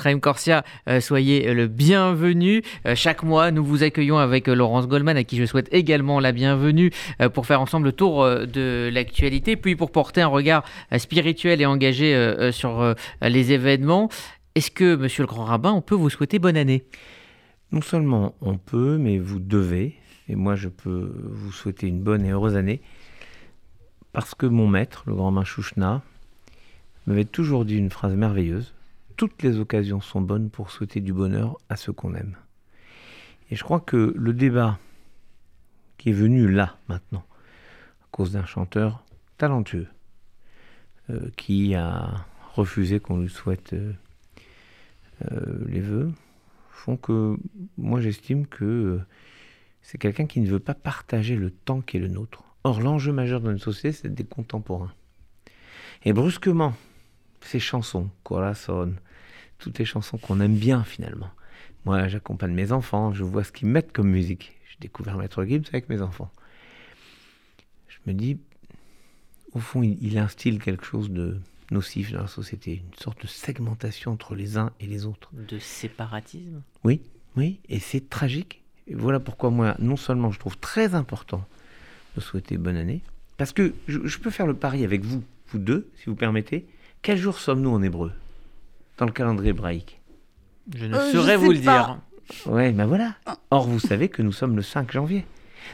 Raïm Corsia, euh, soyez le bienvenu. Euh, chaque mois, nous vous accueillons avec euh, Laurence Goldman, à qui je souhaite également la bienvenue, pour faire ensemble le tour de l'actualité, puis pour porter un regard spirituel et engagé sur les événements. Est-ce que, monsieur le grand rabbin, on peut vous souhaiter bonne année? Non seulement on peut, mais vous devez, et moi je peux vous souhaiter une bonne et heureuse année, parce que mon maître, le grand rabbin m'avait toujours dit une phrase merveilleuse toutes les occasions sont bonnes pour souhaiter du bonheur à ceux qu'on aime. Et je crois que le débat qui est venu là, maintenant, à cause d'un chanteur talentueux, euh, qui a refusé qu'on lui souhaite euh, euh, les vœux, font que moi j'estime que c'est quelqu'un qui ne veut pas partager le temps qui est le nôtre. Or, l'enjeu majeur de notre société, c'est des contemporains. Et brusquement, ces chansons, Corazon, toutes les chansons qu'on aime bien finalement. Moi, j'accompagne mes enfants, je vois ce qu'ils mettent comme musique. J'ai découvert Maître Gibbs avec mes enfants. Je me dis, au fond, il, instille quelque chose de nocif dans la société, une sorte de segmentation entre les uns et les autres. De séparatisme Oui, oui, et c'est tragique. Et voilà pourquoi moi, non seulement je trouve très important de souhaiter bonne année, parce que je, je peux faire le pari avec vous, vous deux, si vous permettez. Quel jour sommes-nous en hébreu? Dans le calendrier hébraïque Je ne euh, saurais vous le dire. Ouais, ben voilà. Or, vous savez que nous sommes le 5 janvier.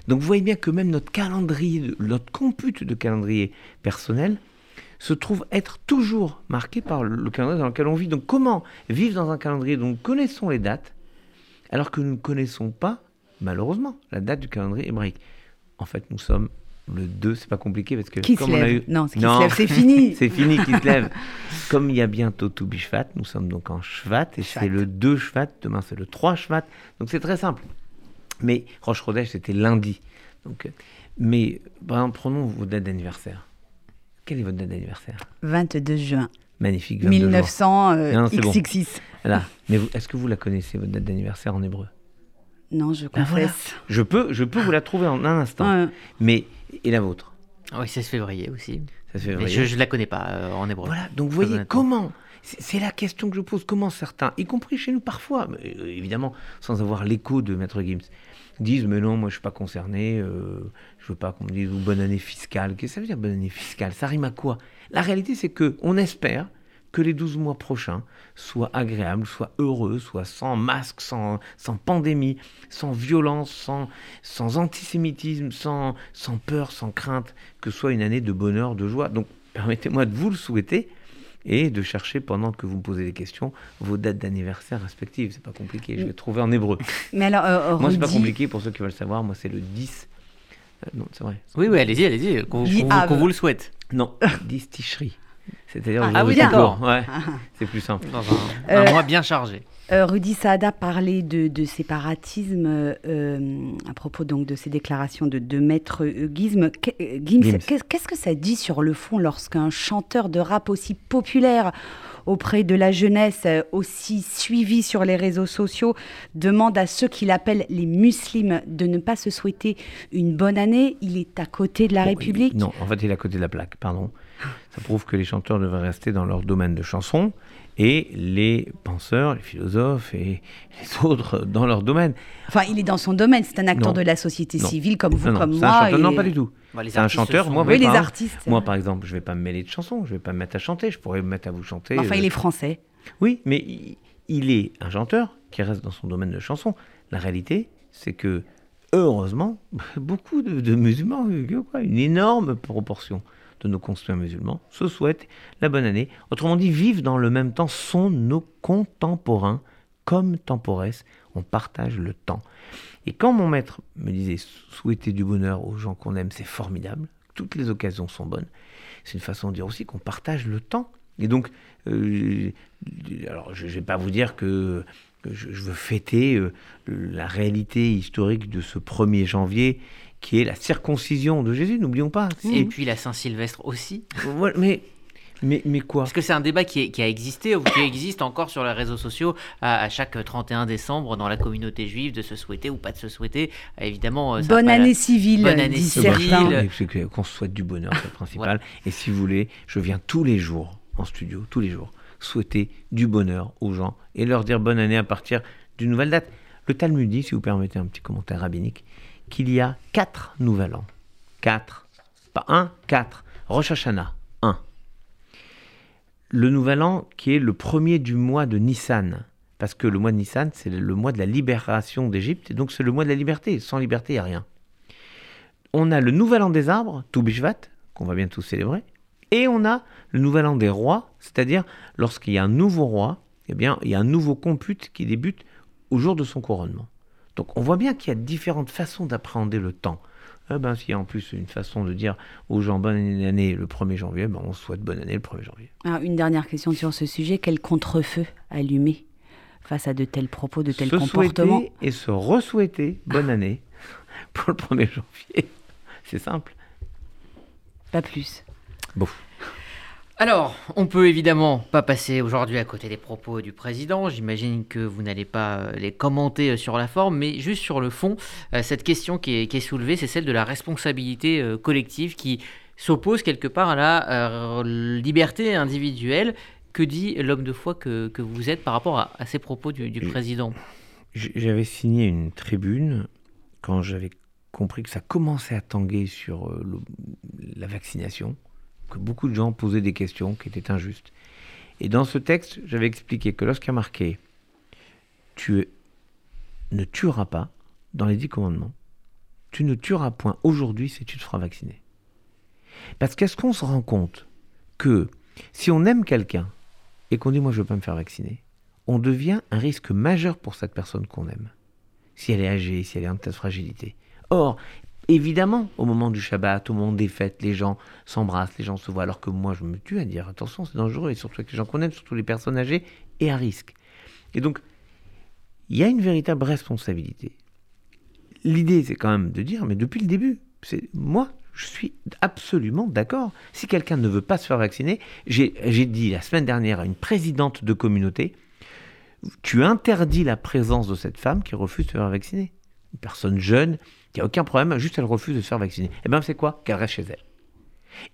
Donc, vous voyez bien que même notre calendrier, notre compute de calendrier personnel se trouve être toujours marqué par le calendrier dans lequel on vit. Donc, comment vivre dans un calendrier dont nous connaissons les dates alors que nous ne connaissons pas, malheureusement, la date du calendrier hébraïque? En fait, nous sommes le 2, c'est pas compliqué parce que qui comme se lève. Non, c'est c'est fini. c'est fini qui se lève. Comme il y a bientôt tout Bishvat, nous sommes donc en Shvat et c'est le 2 Shvat, demain c'est le 3 Shvat. Donc c'est très simple. Mais Roche Rodèche c'était lundi. Donc mais par exemple, prenons vos dates d'anniversaire. Quelle est votre date d'anniversaire? 22 juin. Magnifique. 1900 euh, XXX. Mais est-ce que vous la connaissez votre date d'anniversaire en hébreu? Non, je ben confesse. Je peux, je peux vous la trouver en un instant. Mais et la vôtre Oui, 16 février aussi. Mais je ne la connais pas euh, en hébreu. Voilà, donc vous voyez comment c'est la question que je pose. Comment certains, y compris chez nous parfois, euh, évidemment sans avoir l'écho de Maître Gims, disent Mais non, moi je ne suis pas concerné, euh, je ne veux pas qu'on me dise ou bonne année fiscale. Qu'est-ce que ça veut dire bonne année fiscale? Ça rime à quoi? La réalité, c'est que on espère que les 12 mois prochains soient agréables, soient heureux, soient sans masque, sans, sans pandémie, sans violence, sans, sans antisémitisme, sans, sans peur, sans crainte, que ce soit une année de bonheur, de joie. Donc permettez-moi de vous le souhaiter et de chercher pendant que vous me posez des questions vos dates d'anniversaire respectives. C'est pas compliqué, je vais trouver en hébreu. Mais alors, euh, moi c'est pas compliqué pour ceux qui veulent savoir. Moi c'est le 10. Euh, non, c'est vrai. Oui, oui, allez-y, allez-y, qu'on vous le souhaite. Non, 10 ticheries. C'est-à-dire ah, ah oui, d'accord. Ouais, c'est plus simple. un, un mois bien chargé. Euh, Rudy Saada parlait de, séparatisme euh, à propos donc de ces déclarations de, de Maître Gims. Qu'est-ce que ça dit sur le fond lorsqu'un chanteur de rap aussi populaire auprès de la jeunesse, aussi suivi sur les réseaux sociaux, demande à ceux qu'il appelle les musulmans de ne pas se souhaiter une bonne année? Il est à côté de la République? Non, en fait, il est à côté de la plaque, pardon. Ça prouve que les chanteurs devraient rester dans leur domaine de chanson et les penseurs, les philosophes et les autres dans leur domaine. Enfin, il est dans son domaine, c'est un acteur de la société civile comme vous, comme moi. Non, pas du tout. Bah, c'est un chanteur. Moi, oui, les artistes. Moi, par exemple, je ne vais pas me mêler de chansons, je ne vais pas me mettre à chanter, je pourrais me mettre à vous chanter. Enfin, il est français. Oui, mais il est un chanteur qui reste dans son domaine de chanson. La réalité, c'est que, heureusement, beaucoup de, musulmans, une énorme proportion de nos concitoyens musulmans se souhaitent la bonne année. Autrement dit, vivent dans le même temps, sont nos contemporains, comme temporès, on partage le temps. Et quand mon maître me disait souhaiter du bonheur aux gens qu'on aime, c'est formidable, toutes les occasions sont bonnes, c'est une façon de dire aussi qu'on partage le temps. Et donc, euh, alors je ne vais pas vous dire que, je, veux fêter euh, la réalité historique de ce 1er janvier qui est la circoncision de Jésus, n'oublions pas. Et puis la Saint-Sylvestre aussi. mais, mais, mais quoi Parce que c'est un débat qui, a existé ou qui existe encore sur les réseaux sociaux à, chaque 31 décembre dans la communauté juive de se souhaiter ou pas de se souhaiter. Évidemment, euh, bonne année civile. Bonne année civile. Qu'on se souhaite du bonheur, c'est le principal. Et si vous voulez, je viens tous les jours en studio, tous les jours souhaiter du bonheur aux gens et leur dire bonne année à partir d'une nouvelle date. Le Talmud dit, si vous permettez un petit commentaire rabbinique, qu'il y a quatre nouvel an. Quatre. Pas un, quatre. Rosh Hashanah, un. Le nouvel an qui est le premier du mois de Nissan. Parce que le mois de Nissan, c'est le mois de la libération d'Égypte, et donc c'est le mois de la liberté. Sans liberté, il n'y a rien. On a le nouvel an des arbres, Toubishvat, qu'on va bientôt célébrer. Et on a le nouvel an des rois, c'est-à-dire lorsqu'il y a un nouveau roi, eh bien, il y a un nouveau compute qui débute au jour de son couronnement. Donc on voit bien qu'il y a différentes façons d'appréhender le temps. Eh ben, s'il y a en plus une façon de dire aux gens bonne année le 1er janvier, ben, on souhaite bonne année le 1er janvier. Alors, une dernière question sur ce sujet. Quel contre-feu allumer face à de tels propos, de tels se comportements? Et se re-souhaiter bonne année pour le 1er janvier. C'est simple. Pas plus. Bon. Alors, on peut évidemment pas passer aujourd'hui à côté des propos du président. J'imagine que vous n'allez pas euh, les commenter euh, sur la forme, mais juste sur le fond, euh, cette question qui est, soulevée, c'est celle de la responsabilité collective qui s'oppose quelque part à la liberté individuelle. Que dit l'homme de foi que, vous êtes par rapport à, ces propos du, président? J'avais signé une tribune quand j'avais compris que ça commençait à tanguer sur la vaccination que beaucoup de gens posaient des questions qui étaient injustes. Et dans ce texte, j'avais expliqué que lorsqu'il y a marqué Tu ne tueras pas dans les dix commandements, tu ne tueras point aujourd'hui si tu te feras vacciner. Parce qu'est-ce qu'on se rend compte que si on aime quelqu'un et qu'on dit moi je ne veux pas me faire vacciner, on devient un risque majeur pour cette personne qu'on aime. Si elle est âgée, si elle est en de fragilité. Or, Évidemment, au moment du Shabbat, au moment des fêtes, les gens s'embrassent, les gens se voient, alors que moi, je me tue à dire attention, c'est dangereux, et surtout avec les gens qu'on aime, surtout les personnes âgées, et à risque. Et donc, il y a une véritable responsabilité. L'idée, c'est quand même de dire, mais depuis le début, c'est moi, je suis absolument d'accord. Si quelqu'un ne veut pas se faire vacciner, j'ai dit la semaine dernière à une présidente de communauté, tu interdis la présence de cette femme qui refuse de se faire vacciner. Une personne jeune, il n'y a aucun problème, juste elle refuse de se faire vacciner. Eh bien c'est quoi Qu'elle reste chez elle.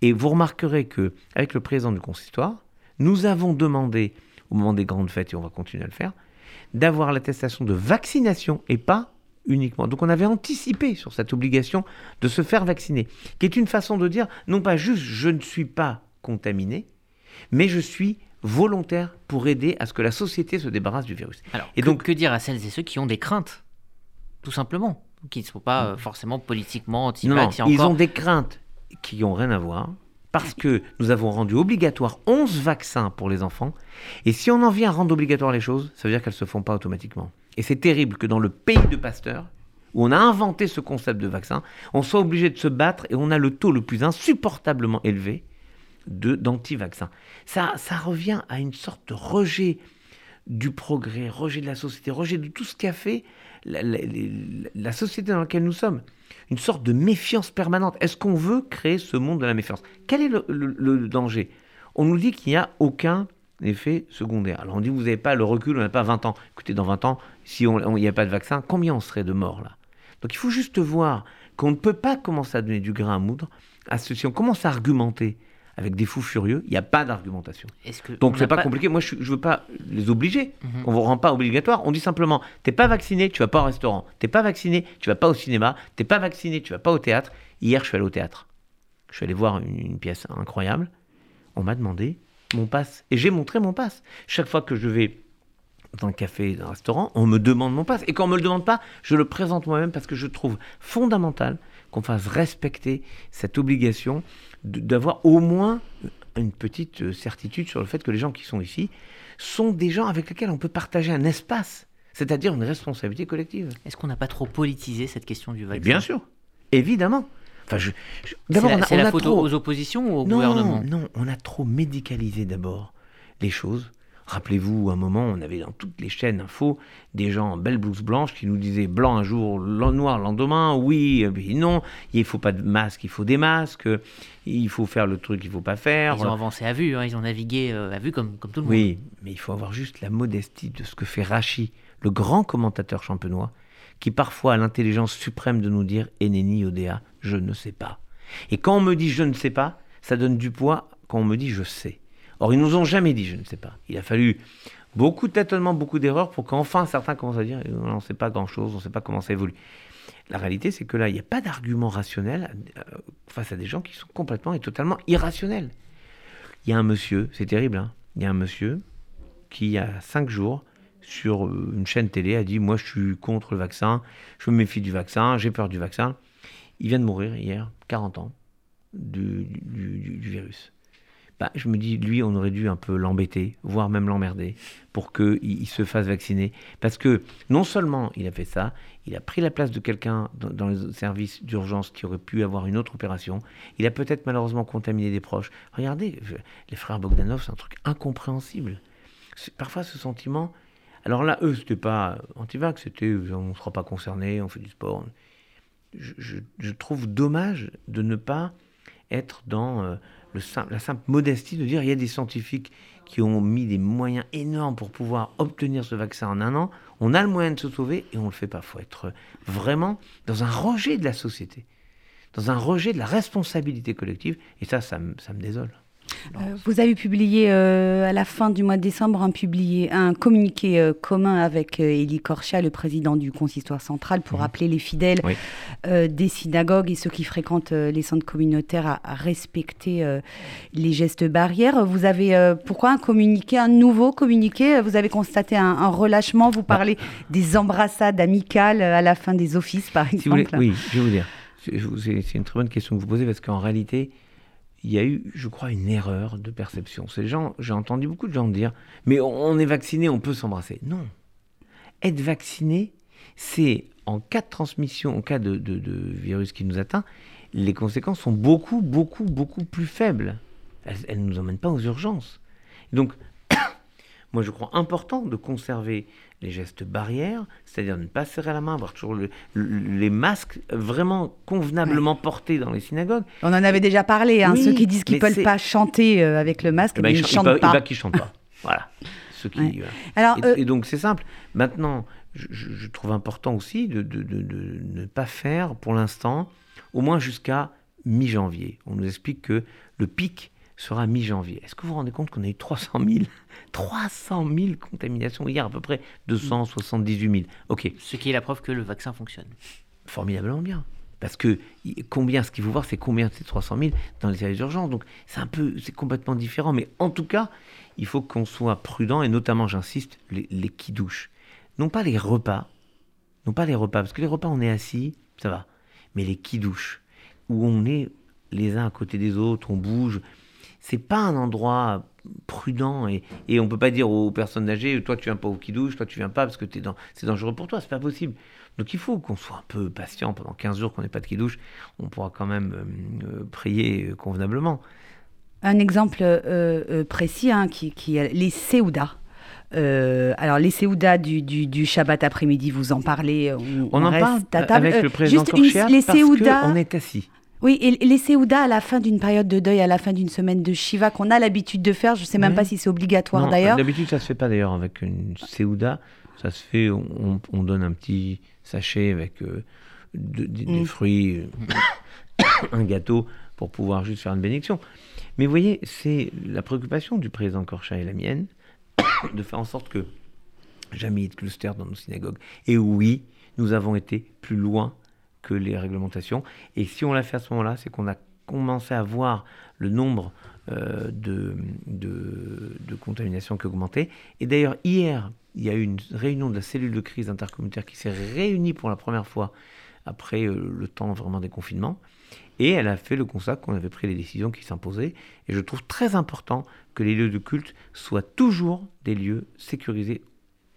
Et vous remarquerez que avec le président du consistoire, nous avons demandé, au moment des grandes fêtes, et on va continuer à le faire, d'avoir l'attestation de vaccination et pas uniquement. Donc on avait anticipé sur cette obligation de se faire vacciner, qui est une façon de dire, non pas juste je ne suis pas contaminé, mais je suis volontaire pour aider à ce que la société se débarrasse du virus. Alors, et donc, que dire à celles et ceux qui ont des craintes, tout simplement qui ne sont pas euh, forcément politiquement anti-vax. Non, ils ont des craintes qui n'ont rien à voir, parce que nous avons rendu obligatoire 11 vaccins pour les enfants, et si on en vient à rendre obligatoire les choses, ça veut dire qu'elles ne se font pas automatiquement. Et c'est terrible que dans le pays de Pasteur, où on a inventé ce concept de vaccin, on soit obligé de se battre et on a le taux le plus insupportablement élevé de d'anti-vaccins. Ça, ça revient à une sorte de rejet du progrès, rejet de la société, rejet de tout ce qu'a fait la, société dans laquelle nous sommes. Une sorte de méfiance permanente. Est-ce qu'on veut créer ce monde de la méfiance? Quel est le, danger? On nous dit qu'il n'y a aucun effet secondaire. Alors on dit vous n'avez pas le recul, on n'a pas 20 ans. Écoutez, dans 20 ans, si il n'y a pas de vaccin, combien on serait de morts là? Donc il faut juste voir qu'on ne peut pas commencer à donner du grain à moudre à ceci. On commence à argumenter avec des fous furieux, il n'y a pas d'argumentation. Donc c'est pas, pas, compliqué. Moi, je ne veux pas les obliger. Mhm. On ne vous rend pas obligatoire. On dit simplement, t'es pas vacciné, tu vas pas au restaurant. T'es pas vacciné, tu vas pas au cinéma. T'es pas vacciné, tu vas pas au théâtre. Hier, je suis allé au théâtre. Je suis allé voir une, pièce incroyable. On m'a demandé mon passe. Et j'ai montré mon passe. Chaque fois que je vais dans un café, dans un restaurant, on me demande mon passe. Et quand on ne me le demande pas, je le présente moi-même parce que je trouve fondamental qu'on fasse respecter cette obligation d'avoir au moins une petite euh, certitude sur le fait que les gens qui sont ici sont des gens avec lesquels on peut partager un espace, c'est-à-dire une responsabilité collective. Est-ce qu'on n'a pas trop politisé cette question du vaccin? Bien sûr, évidemment. Enfin, je, d'abord, c'est la, faute aux oppositions ou au gouvernement? Non, on a trop médicalisé d'abord les choses Rappelez-vous, un moment, on avait dans toutes les chaînes info des gens en belle blouse blanche qui nous disaient blanc un jour, noir le lendemain, oui, non, il ne faut pas de masque, il faut des masques, il faut faire le truc qu'il ne faut pas faire. Ils ont avancé à vue, hein, ils ont navigué euh, à vue comme, comme tout le monde. Oui, mais il faut avoir juste la modestie de ce que fait Rachi, le grand commentateur champenois, qui parfois a l'intelligence suprême de nous dire Eneni Odea, je ne sais pas. Et quand on me dit je ne sais pas, ça donne du poids quand on me dit je sais. Or, ils nous ont jamais dit, je ne sais pas. Il a fallu beaucoup de beaucoup d'erreurs pour qu'enfin certains commencent à dire on ne sait pas grand-chose, on ne sait pas comment ça évolue. La réalité, c'est que là, il n'y a pas d'argument rationnel euh, face à des gens qui sont complètement et totalement irrationnels. Il y a un monsieur, c'est terrible, hein, il y a un monsieur qui, il y a cinq jours, sur euh, une chaîne télé, a dit Moi, je suis contre le vaccin, je me méfie du vaccin, j'ai peur du vaccin. Il vient de mourir hier, 40 ans, du virus. Bah, je me dis, lui, on aurait dû un peu l'embêter, voire même l'emmerder, pour qu'il il se fasse vacciner. Parce que non seulement il a fait ça, il a pris la place de quelqu'un dans, les services d'urgence qui aurait pu avoir une autre opération. Il a peut-être malheureusement contaminé des proches. Regardez, les frères Bogdanov, c'est un truc incompréhensible. Parfois, ce sentiment. Alors là, eux, c'était pas anti-vax, c'était on ne sera pas concerné, on fait du sport. Je, trouve dommage de ne pas être dans. Euh, la simple modestie de dire il y a des scientifiques qui ont mis des moyens énormes pour pouvoir obtenir ce vaccin en un an. On a le moyen de se sauver et on ne le fait pas. Il faut être vraiment dans un rejet de la société, dans un rejet de la responsabilité collective. Et ça, ça ça me désole. Euh, vous avez publié euh, à la fin du mois de décembre un, publié, un communiqué euh, commun avec Élie Korcha, le président du consistoire central, pour appeler les fidèles des synagogues et ceux qui fréquentent les centres communautaires à, respecter les gestes barrières. Vous avez pourquoi un communiqué, un nouveau communiqué? Vous avez constaté un, relâchement? Vous parlez bah. des embrassades amicales à la fin des offices, par exemple? Oui, je vais vous dire. C'est une très bonne question que vous posez parce qu'en réalité, il y a eu, je crois, une erreur de perception. Ces gens, j'ai entendu beaucoup de gens dire, mais on est vacciné, on peut s'embrasser. Non. Être vacciné, c'est en cas de transmission, en cas de, virus qui nous atteint, les conséquences sont beaucoup, beaucoup, beaucoup plus faibles. Elles ne nous emmènent pas aux urgences. Donc, moi, je crois important de conserver les gestes barrières, c'est-à-dire ne pas serrer la main, avoir toujours les masques vraiment convenablement portés dans les synagogues. On en avait déjà parlé, hein, ceux qui disent qu'ils ne peuvent pas chanter euh, avec le masque, eh ben, ils ne chantent pas. Il chantent pas. voilà. Ceux qui, euh, Alors, et, euh, donc c'est simple. Maintenant, je, trouve important aussi de, de, ne pas faire pour l'instant, au moins jusqu'à mi-janvier. On nous explique que le pic sera mi-janvier. Est-ce que vous vous rendez compte qu'on a eu 300 000, 300 000 contaminations hier, à peu près 278 000 Ok. Ce qui est la preuve que le vaccin fonctionne. Formidablement bien. Parce que combien, ce qu'il faut voir, c'est combien de ces 300 000 dans les services d'urgence. Donc c'est un peu, c'est complètement différent. Mais en tout cas, il faut qu'on soit prudent et notamment, j'insiste, les, les qui douchent. Non pas les repas, non pas les repas, parce que les repas, on est assis, ça va. Mais les qui douchent, où on est les uns à côté des autres, on bouge, c'est pas un endroit prudent et, et on peut pas dire aux personnes âgées toi tu viens pas au douche toi tu viens pas parce que es dans, c'est dangereux pour toi, c'est pas possible. Donc il faut qu'on soit un peu patient pendant 15 jours qu'on n'ait pas de douche, on pourra quand même euh, euh, prier convenablement. Un exemple euh, précis hein, qui, qui les Séoudas. alors les Séoudas du, du, Shabbat après-midi, vous en parlez. On, en parle avec le président Korchiat parce qu'on est assis. Oui, et les Séouda à la fin d'une période de deuil, à la fin d'une semaine de Shiva, qu'on a l'habitude de faire, je ne sais même pas si c'est obligatoire d'ailleurs. D'habitude, ça ne se fait pas d'ailleurs avec une Séouda. Ça se fait, on, donne un petit sachet avec euh, des mm. fruits, un gâteau pour pouvoir juste faire une bénédiction. Mais vous voyez, c'est la préoccupation du président Korcha et la mienne de faire en sorte que jamais il y ait de cluster dans nos synagogues. Et oui, nous avons été plus loin que les réglementations. Et si on l'a fait à ce moment-là, c'est qu'on a commencé à voir le nombre euh, de, de, contaminations qui augmentait. Et d'ailleurs, hier, il y a eu une réunion de la cellule de crise intercommunautaire qui s'est réunie pour la première fois après euh, le temps vraiment des confinements. Et elle a fait le constat qu'on avait pris les décisions qui s'imposaient. Et je trouve très important que les lieux de culte soient toujours des lieux sécurisés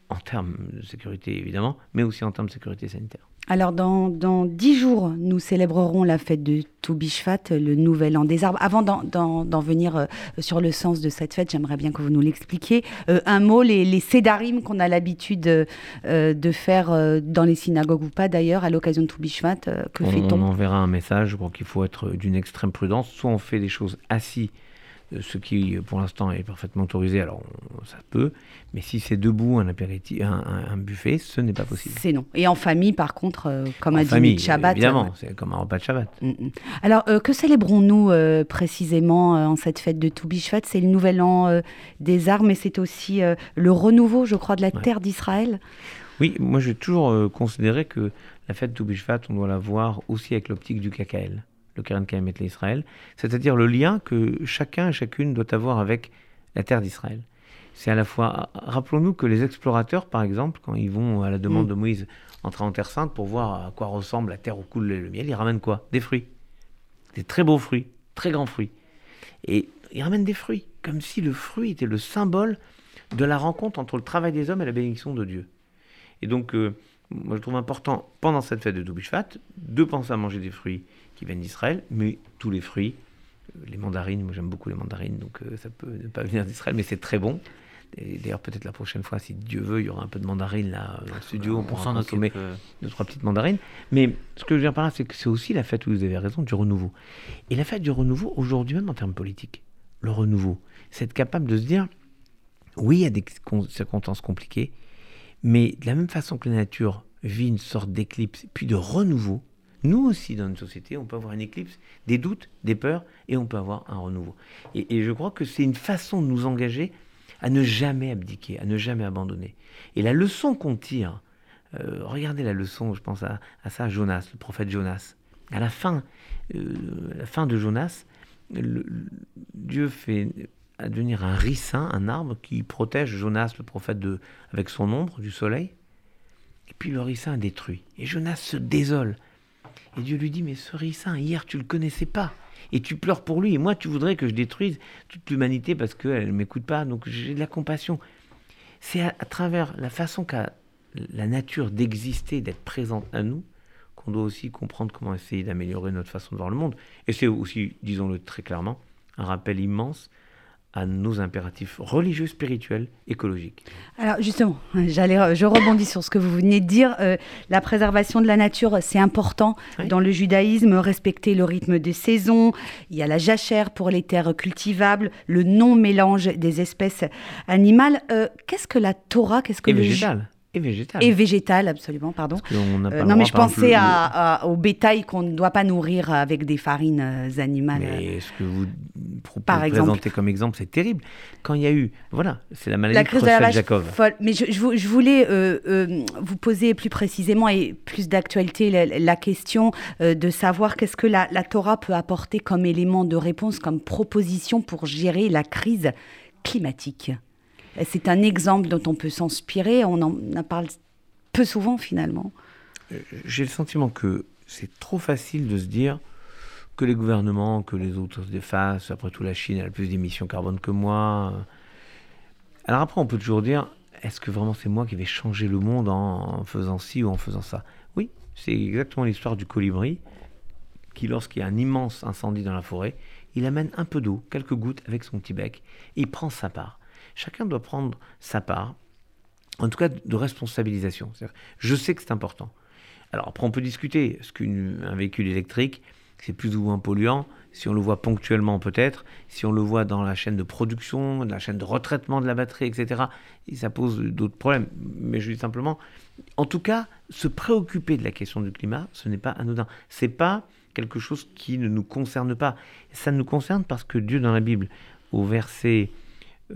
en termes de sécurité évidemment, mais aussi en termes de sécurité sanitaire. Alors, dans, dix jours, nous célébrerons la fête de Toubishvat, le nouvel an des arbres. Avant d'en venir euh, sur le sens de cette fête, j'aimerais bien que vous nous l'expliquiez. Euh, un mot, les, les sédarim qu'on a l'habitude euh, de faire dans les synagogues ou pas d'ailleurs, à l'occasion de Toubishvat, que fait-on? On enverra un message, je crois qu'il faut être d'une extrême prudence. Soit on fait des choses assis ce qui pour l'instant est parfaitement autorisé, alors ça peut, mais si c'est debout un apéritif, un, buffet, ce n'est pas possible. C'est non. Et en famille, par contre, euh, comme en a famille, dit Shabbat. Évidemment, c'est comme un repas de Shabbat. Mm, mm. Alors, que célébrons-nous précisément en cette fête de Toubishvat C'est le nouvel an des armes et c'est aussi le renouveau, je crois, de la terre d'Israël. Oui, moi j'ai toujours considéré que la fête de Toubishvat, on doit la voir aussi avec l'optique du KKL le Keren Kaemet l'Israël, c'est-à-dire le lien que chacun et chacune doit avoir avec la terre d'Israël. C'est à la fois, rappelons-nous que les explorateurs, par exemple, quand ils vont à la demande mm. de Moïse entrer en Terre Sainte pour voir à quoi ressemble la terre où coule le miel, ils ramènent quoi? Des fruits. Des très beaux fruits, très grands fruits. Et ils ramènent des fruits, comme si le fruit était le symbole de la rencontre entre le travail des hommes et la bénédiction de Dieu. Et donc, euh, moi je trouve important, pendant cette fête de Doubishvat, de penser à manger des fruits qui viennent d'Israël, mais tous les fruits, euh, les mandarines, moi j'aime beaucoup les mandarines, donc euh, ça peut ne pas venir d'Israël, mais c'est très bon. Et d'ailleurs, peut-être la prochaine fois, si Dieu veut, il y aura un peu de mandarines là dans le studio, on pourra consommer euh. deux, trois petites mandarines. Mais ce que je veux dire par là, c'est que c'est aussi la fête, où vous avez raison, du renouveau. Et la fête du renouveau, aujourd'hui même en termes politiques, le renouveau, c'est être capable de se dire, oui, il y a des circonstances compliquées, mais de la même façon que la nature vit une sorte d'éclipse, puis de renouveau, nous aussi, dans une société, on peut avoir une éclipse, des doutes, des peurs, et on peut avoir un renouveau. Et, je crois que c'est une façon de nous engager à ne jamais abdiquer, à ne jamais abandonner. Et la leçon qu'on tire, euh, regardez la leçon, je pense à, ça, Jonas, le prophète Jonas. À la fin, euh, la fin de Jonas, Dieu fait advenir un ricin, un arbre qui protège Jonas, le prophète, avec son ombre du soleil. Et puis le ricin détruit. Et Jonas se désole. Et Dieu lui dit, mais ce ricin, hier tu le connaissais pas. Et tu pleures pour lui. Et moi, tu voudrais que je détruise toute l'humanité parce qu'elle ne m'écoute pas. Donc j'ai de la compassion. C'est à, travers la façon qu'a la nature d'exister, d'être présente à nous, qu'on doit aussi comprendre comment essayer d'améliorer notre façon de voir le monde. Et c'est aussi, disons-le très clairement, un rappel immense à nos impératifs religieux, spirituels, écologiques. Alors justement, j'allais, je rebondis sur ce que vous venez de dire. Euh, la préservation de la nature, c'est important dans le judaïsme. Respecter le rythme des saisons. Il y a la jachère pour les terres cultivables, le non mélange des espèces animales. Euh, qu'est-ce que la Torah Qu'est-ce que Et le et végétal. Et végétal, absolument, pardon. Euh, non, mais je pensais au bétail qu'on ne doit pas nourrir avec des farines euh, animales. Mais ce que vous présentez comme exemple, c'est terrible. Quand il y a eu, voilà, c'est la maladie de, la Jacob. Mais je, je, voulais euh, vous poser plus précisément et plus d'actualité la, question de savoir qu'est-ce que la, la Torah peut apporter comme élément de réponse, comme proposition pour gérer la crise climatique. C'est un exemple dont on peut s'inspirer, on en parle peu souvent finalement. Euh, j'ai le sentiment que c'est trop facile de se dire que les gouvernements, que les autres se défassent. Après tout, la Chine a plus d'émissions carbone que moi. Alors après, on peut toujours dire, est-ce que vraiment c'est moi qui vais changer le monde en faisant ci ou en faisant ça? Oui, c'est exactement l'histoire du colibri qui, lorsqu'il y a un immense incendie dans la forêt, il amène un peu d'eau, quelques gouttes avec son petit bec, et il prend sa part. Chacun doit prendre sa part, en tout cas de responsabilisation. Je sais que c'est important. Alors après, on peut discuter. Est-ce qu'un véhicule électrique, c'est plus ou moins polluant? Si on le voit ponctuellement, peut-être. Si on le voit dans la chaîne de production, la chaîne de retraitement de la batterie, etc., et ça pose d'autres problèmes. Mais je dis simplement, en tout cas, se préoccuper de la question du climat, ce n'est pas anodin. C'est pas quelque chose qui ne nous concerne pas. Ça nous concerne parce que Dieu, dans la Bible, au verset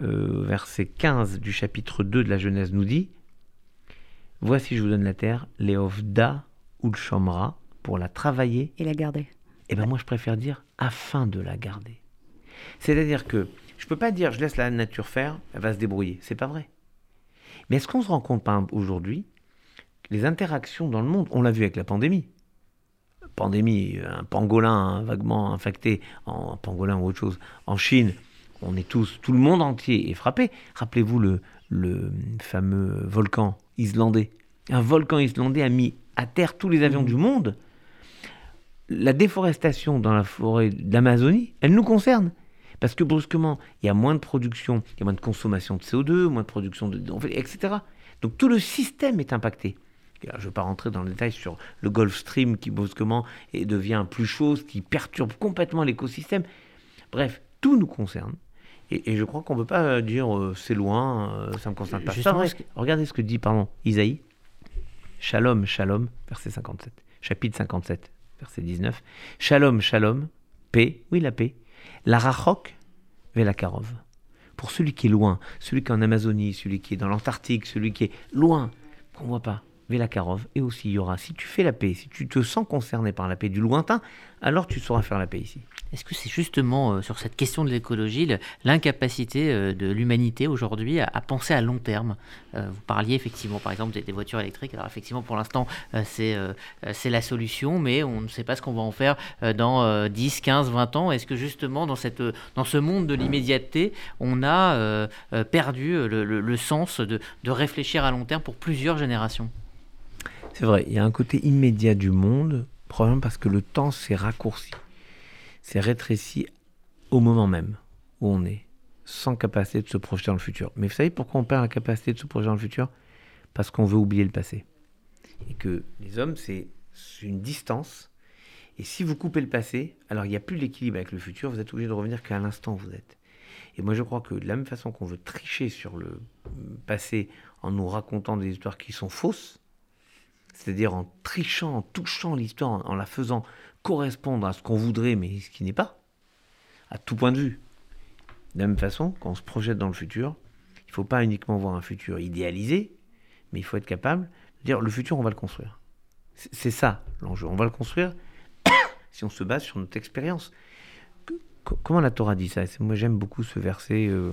euh, verset 15 du chapitre 2 de la Genèse nous dit Voici, je vous donne la terre, Léovda ou le pour la travailler. Et la garder. Et eh bien, moi, je préfère dire afin de la garder. C'est-à-dire que je ne peux pas dire je laisse la nature faire, elle va se débrouiller. C'est pas vrai. Mais est-ce qu'on se rend compte, par aujourd'hui, les interactions dans le monde, on l'a vu avec la pandémie. Pandémie, un pangolin vaguement infecté, en pangolin ou autre chose, en Chine, on est tous, tout le monde entier est frappé. Rappelez-vous le, le fameux volcan islandais. Un volcan islandais a mis à terre tous les avions mmh. du monde. La déforestation dans la forêt d'Amazonie, elle nous concerne. Parce que brusquement, il y a moins de production, il y a moins de consommation de CO2, moins de production de... etc. Donc tout le système est impacté. je ne vais pas rentrer dans le détail sur le Gulf Stream qui brusquement devient plus chaud, qui perturbe complètement l'écosystème. Bref, Tout nous concerne. Et, je crois qu'on ne peut pas dire euh, c'est loin, euh, ça ne me concerne pas. Regardez ce que dit pardon, Isaïe. Shalom, shalom, verset 57. Chapitre 57, verset 19. Shalom, shalom, paix, oui la paix. La rachok, velakarov. Pour celui qui est loin, celui qui est en Amazonie, celui qui est dans l'Antarctique, celui qui est loin, qu'on ne voit pas. Velakarov, et aussi il y aura, si tu fais la paix, si tu te sens concerné par la paix du lointain, alors tu sauras faire la paix ici. Est-ce que c'est justement euh, sur cette question de l'écologie l'incapacité euh, de l'humanité aujourd'hui à, penser à long terme? Euh, Vous parliez effectivement par exemple des, voitures électriques, alors effectivement pour l'instant c'est la solution, mais on ne sait pas ce qu'on va en faire dans 10, 15, 20 ans. Est-ce que justement dans, ce monde de l'immédiateté, on a perdu le, sens de réfléchir à long terme pour plusieurs générations? C'est vrai, il y a un côté immédiat du monde, probablement parce que le temps s'est raccourci, s'est rétréci au moment même où on est, sans capacité de se projeter dans le futur. Mais vous savez pourquoi on perd la capacité de se projeter dans le futur? Parce qu'on veut oublier le passé. Et que les hommes, c'est une distance. Et si vous coupez le passé, alors il n'y a plus l'équilibre avec le futur, vous êtes obligé de revenir qu'à l'instant où vous êtes. Et moi je crois que de la même façon qu'on veut tricher sur le passé en nous racontant des histoires qui sont fausses, c'est-à-dire en trichant, en touchant l'histoire, en, la faisant correspondre à ce qu'on voudrait, mais ce qui n'est pas, à tout point de vue. De la même façon, quand on se projette dans le futur, il ne faut pas uniquement voir un futur idéalisé, mais il faut être capable de dire le futur, on va le construire. C'est ça l'enjeu. On va le construire si on se base sur notre expérience. Comment la Torah dit ça? Moi, j'aime beaucoup ce verset. Euh,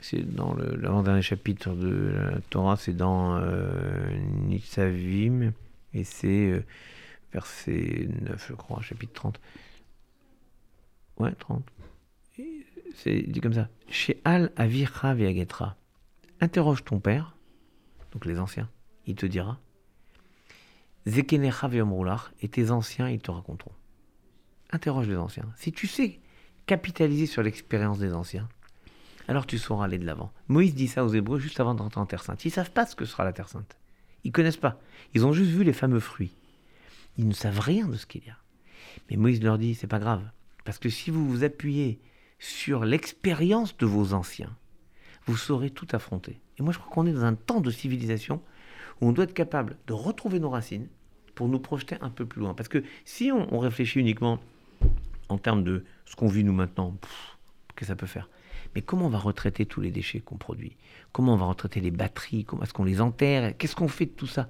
c'est dans l'avant-dernier chapitre de la Torah, c'est dans euh, Nitzavim, et c'est euh, verset 9, je crois, chapitre 30. Ouais, 30. C'est dit comme ça. Chez Al Avira Viagetra, interroge ton père, donc les anciens, il te dira. Zekenecha et tes anciens, ils te raconteront. Interroge les anciens. Si tu sais capitaliser sur l'expérience des anciens, alors tu sauras aller de l'avant. Moïse dit ça aux Hébreux juste avant d'entrer en Terre Sainte. Ils savent pas ce que sera la Terre Sainte. Ils connaissent pas. Ils ont juste vu les fameux fruits. Ils ne savent rien de ce qu'il y a. Mais Moïse leur dit, c'est pas grave. Parce que si vous vous appuyez sur l'expérience de vos anciens, vous saurez tout affronter. Et moi, je crois qu'on est dans un temps de civilisation où on doit être capable de retrouver nos racines pour nous projeter un peu plus loin. Parce que si on, réfléchit uniquement en termes de ce qu'on vit nous maintenant, qu'est-ce que ça peut faire? Mais comment on va retraiter tous les déchets qu'on produit? Comment on va retraiter les batteries? Comment est-ce qu'on les enterre? Qu'est-ce qu'on fait de tout ça?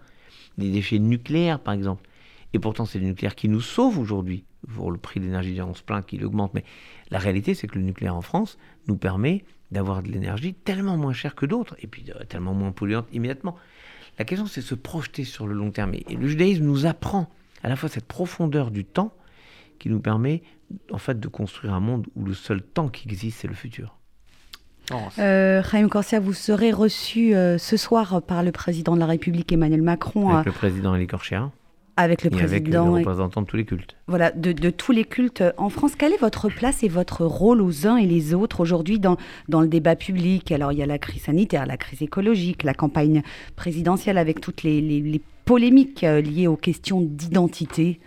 Des déchets nucléaires, par exemple. Et pourtant, c'est le nucléaire qui nous sauve aujourd'hui. Pour le prix de l'énergie, on se plaint qu'il augmente. Mais la réalité, c'est que le nucléaire en France nous permet d'avoir de l'énergie tellement moins chère que d'autres, et puis euh, tellement moins polluante immédiatement. La question, c'est de se projeter sur le long terme. Et le judaïsme nous apprend à la fois cette profondeur du temps qui nous permet, en fait, de construire un monde où le seul temps qui existe, c'est le futur. Euh, Raïm Corsia, vous serez reçu euh, ce soir par le président de la République Emmanuel Macron. Avec le président Elie Corsia. Avec le et président. Avec les représentants de tous les cultes. Voilà, de, tous les cultes en France. Quelle est votre place et votre rôle aux uns et les autres aujourd'hui dans, dans le débat public? Alors, il y a la crise sanitaire, la crise écologique, la campagne présidentielle avec toutes les, les, polémiques euh, liées aux questions d'identité.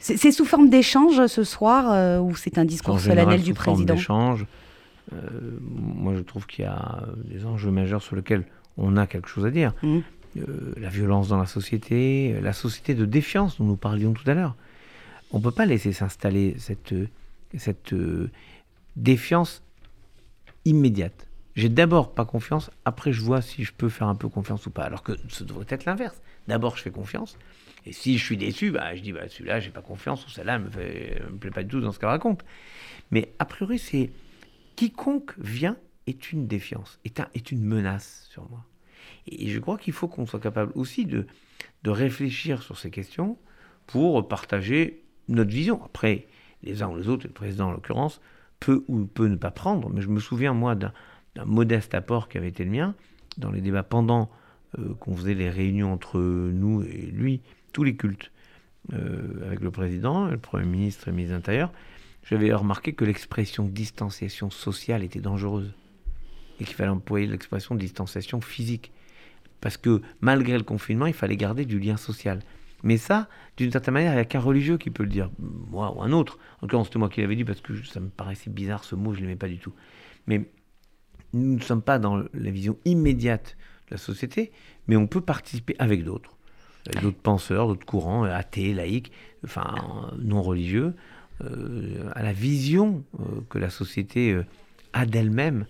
C'est sous forme d'échange ce soir ou c'est un discours solennel du président? d'échange. Euh, moi, je trouve qu'il y a des enjeux majeurs sur lesquels on a quelque chose à dire. Mmh. Euh, la violence dans la société, la société de défiance dont nous parlions tout à l'heure. On ne peut pas laisser s'installer cette, euh, défiance immédiate. J'ai d'abord pas confiance, après je vois si je peux faire un peu confiance ou pas. Alors que ce devrait être l'inverse. D'abord je fais confiance, et si je suis déçu, bah, je dis bah, celui-là j'ai pas confiance, ou celle-là me, me plaît pas du tout dans ce qu'elle raconte. Mais a priori c'est quiconque vient est une défiance, est une menace sur moi. Et je crois qu'il faut qu'on soit capable aussi de, de réfléchir sur ces questions pour partager notre vision. Après, les uns ou les autres, et le président en l'occurrence, peut ou peut ne pas prendre, mais je me souviens, moi, d'un modeste apport qui avait été le mien dans les débats pendant euh, qu'on faisait les réunions entre nous et lui, tous les cultes, euh, avec le président, le Premier ministre et le ministre de l'Intérieur j'avais remarqué que l'expression distanciation sociale était dangereuse et qu'il fallait employer l'expression distanciation physique. Parce que malgré le confinement, il fallait garder du lien social. Mais ça, d'une certaine manière, il n'y a qu'un religieux qui peut le dire, moi ou un autre. En tout cas, c'était moi qui l'avais dit parce que ça me paraissait bizarre ce mot, je ne l'aimais pas du tout. Mais nous ne sommes pas dans la vision immédiate de la société, mais on peut participer avec d'autres. D'autres penseurs, d'autres courants, athées, laïcs, enfin non religieux, euh, à la vision euh, que la société euh, a d'elle-même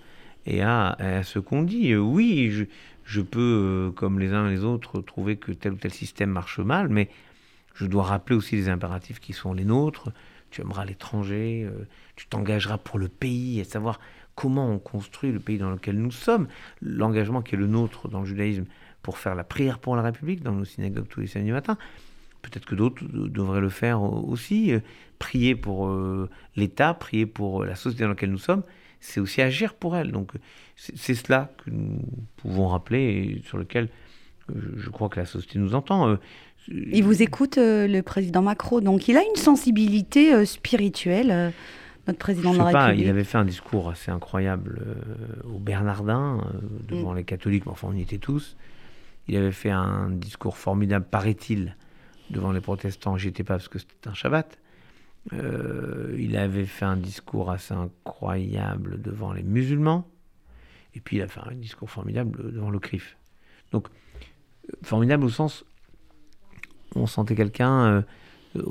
et à, ce qu'on dit. oui, je, je peux, comme les uns et les autres, trouver que tel ou tel système marche mal, mais je dois rappeler aussi les impératifs qui sont les nôtres. Tu aimeras l'étranger, tu t'engageras pour le pays, et savoir comment on construit le pays dans lequel nous sommes, l'engagement qui est le nôtre dans le judaïsme pour faire la prière pour la République dans nos synagogues tous les samedis matins. Peut-être que d'autres devraient le faire aussi. Prier pour euh, l'État, prier pour la société dans laquelle nous sommes, c'est aussi agir pour elle. Donc c'est cela que nous pouvons rappeler et sur lequel euh, je crois que la société nous entend. Euh, il vous écoute, le président Macron, donc il a une sensibilité spirituelle notre président de la pas, Il avait fait un discours assez incroyable au Bernardin, devant mm. les catholiques, mais enfin on y était tous. Il avait fait un discours formidable, paraît-il, devant les protestants. J'y étais pas parce que c'était un Shabbat. Euh, il avait fait un discours assez incroyable devant les musulmans. Et puis il a fait un discours formidable devant le CRIF. Donc, formidable au sens, on sentait quelqu'un euh,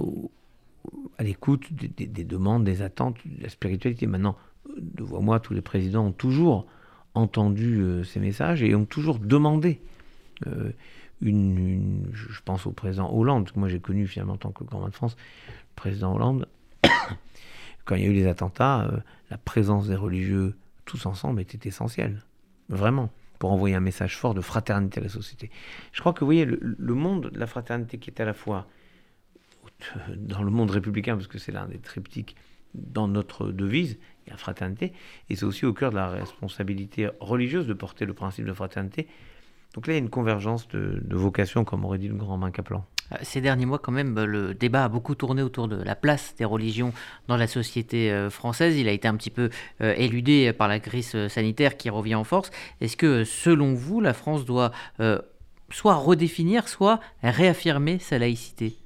à l'écoute des, demandes, des attentes, de la spiritualité. Maintenant, devant moi, tous les présidents ont toujours entendu euh, ces messages et ont toujours demandé euh, une, je pense au président Hollande, que moi j'ai connu finalement en tant que grand de France, président Hollande, quand il y a eu les attentats, euh, la présence des religieux tous ensemble était essentielle, vraiment, pour envoyer un message fort de fraternité à la société. Je crois que vous voyez, le, monde de la fraternité qui est à la fois dans le monde républicain, parce que c'est l'un des triptyques dans notre devise, il y a fraternité, et c'est aussi au cœur de la responsabilité religieuse de porter le principe de fraternité donc là, il y a une convergence de, vocation, comme aurait dit le grand Main Kaplan. Euh, ces derniers mois, quand même, le débat a beaucoup tourné autour de la place des religions dans la société euh, française. Il a été un petit peu euh, éludé par la crise sanitaire qui revient en force. Est-ce que, selon vous, la France doit soit redéfinir, soit réaffirmer sa laïcité?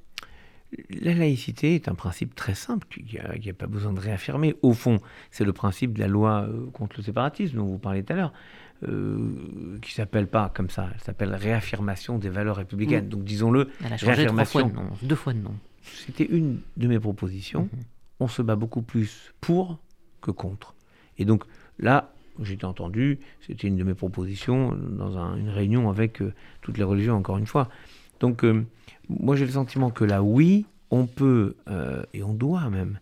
La laïcité est un principe très simple, il n'y a, pas besoin de réaffirmer. Au fond, c'est le principe de la loi contre le séparatisme dont vous parlez tout à l'heure. Euh, qui s'appelle pas comme ça, elle s'appelle réaffirmation des valeurs républicaines. Donc disons-le, elle a changé réaffirmation. Fois deux fois de nom. C'était une de mes propositions. Mm-hmm. On se bat beaucoup plus pour que contre. Et donc là, j'ai été entendu, c'était une de mes propositions dans une réunion avec euh, toutes les religions, encore une fois. Donc euh, moi j'ai le sentiment que là, oui, on peut, et on doit même,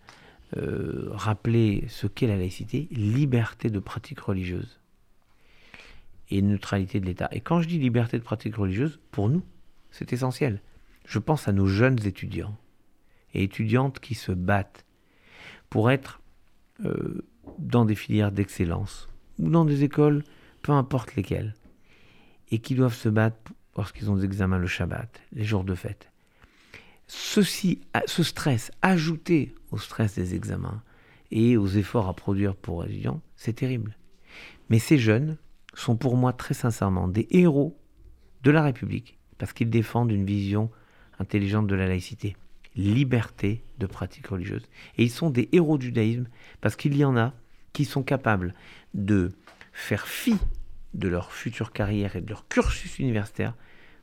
rappeler ce qu'est la laïcité, liberté de pratique religieuse et neutralité de l'État. Et quand je dis liberté de pratique religieuse, pour nous, c'est essentiel. Je pense à nos jeunes étudiants et étudiantes qui se battent pour être euh, dans des filières d'excellence ou dans des écoles, peu importe lesquelles, et qui doivent se battre lorsqu'ils ont des examens le Shabbat, les jours de fête. Ceci, ce stress ajouté au stress des examens et aux efforts à produire pour les étudiants, c'est terrible. Mais ces jeunes, sont pour moi très sincèrement des héros de la République, parce qu'ils défendent une vision intelligente de la laïcité, liberté de pratique religieuse. Et ils sont des héros du judaïsme, parce qu'il y en a qui sont capables de faire fi de leur future carrière et de leur cursus universitaire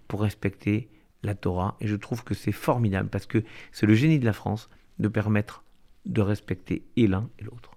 pour respecter la Torah. Et je trouve que c'est formidable, parce que c'est le génie de la France de permettre de respecter et l'un et l'autre.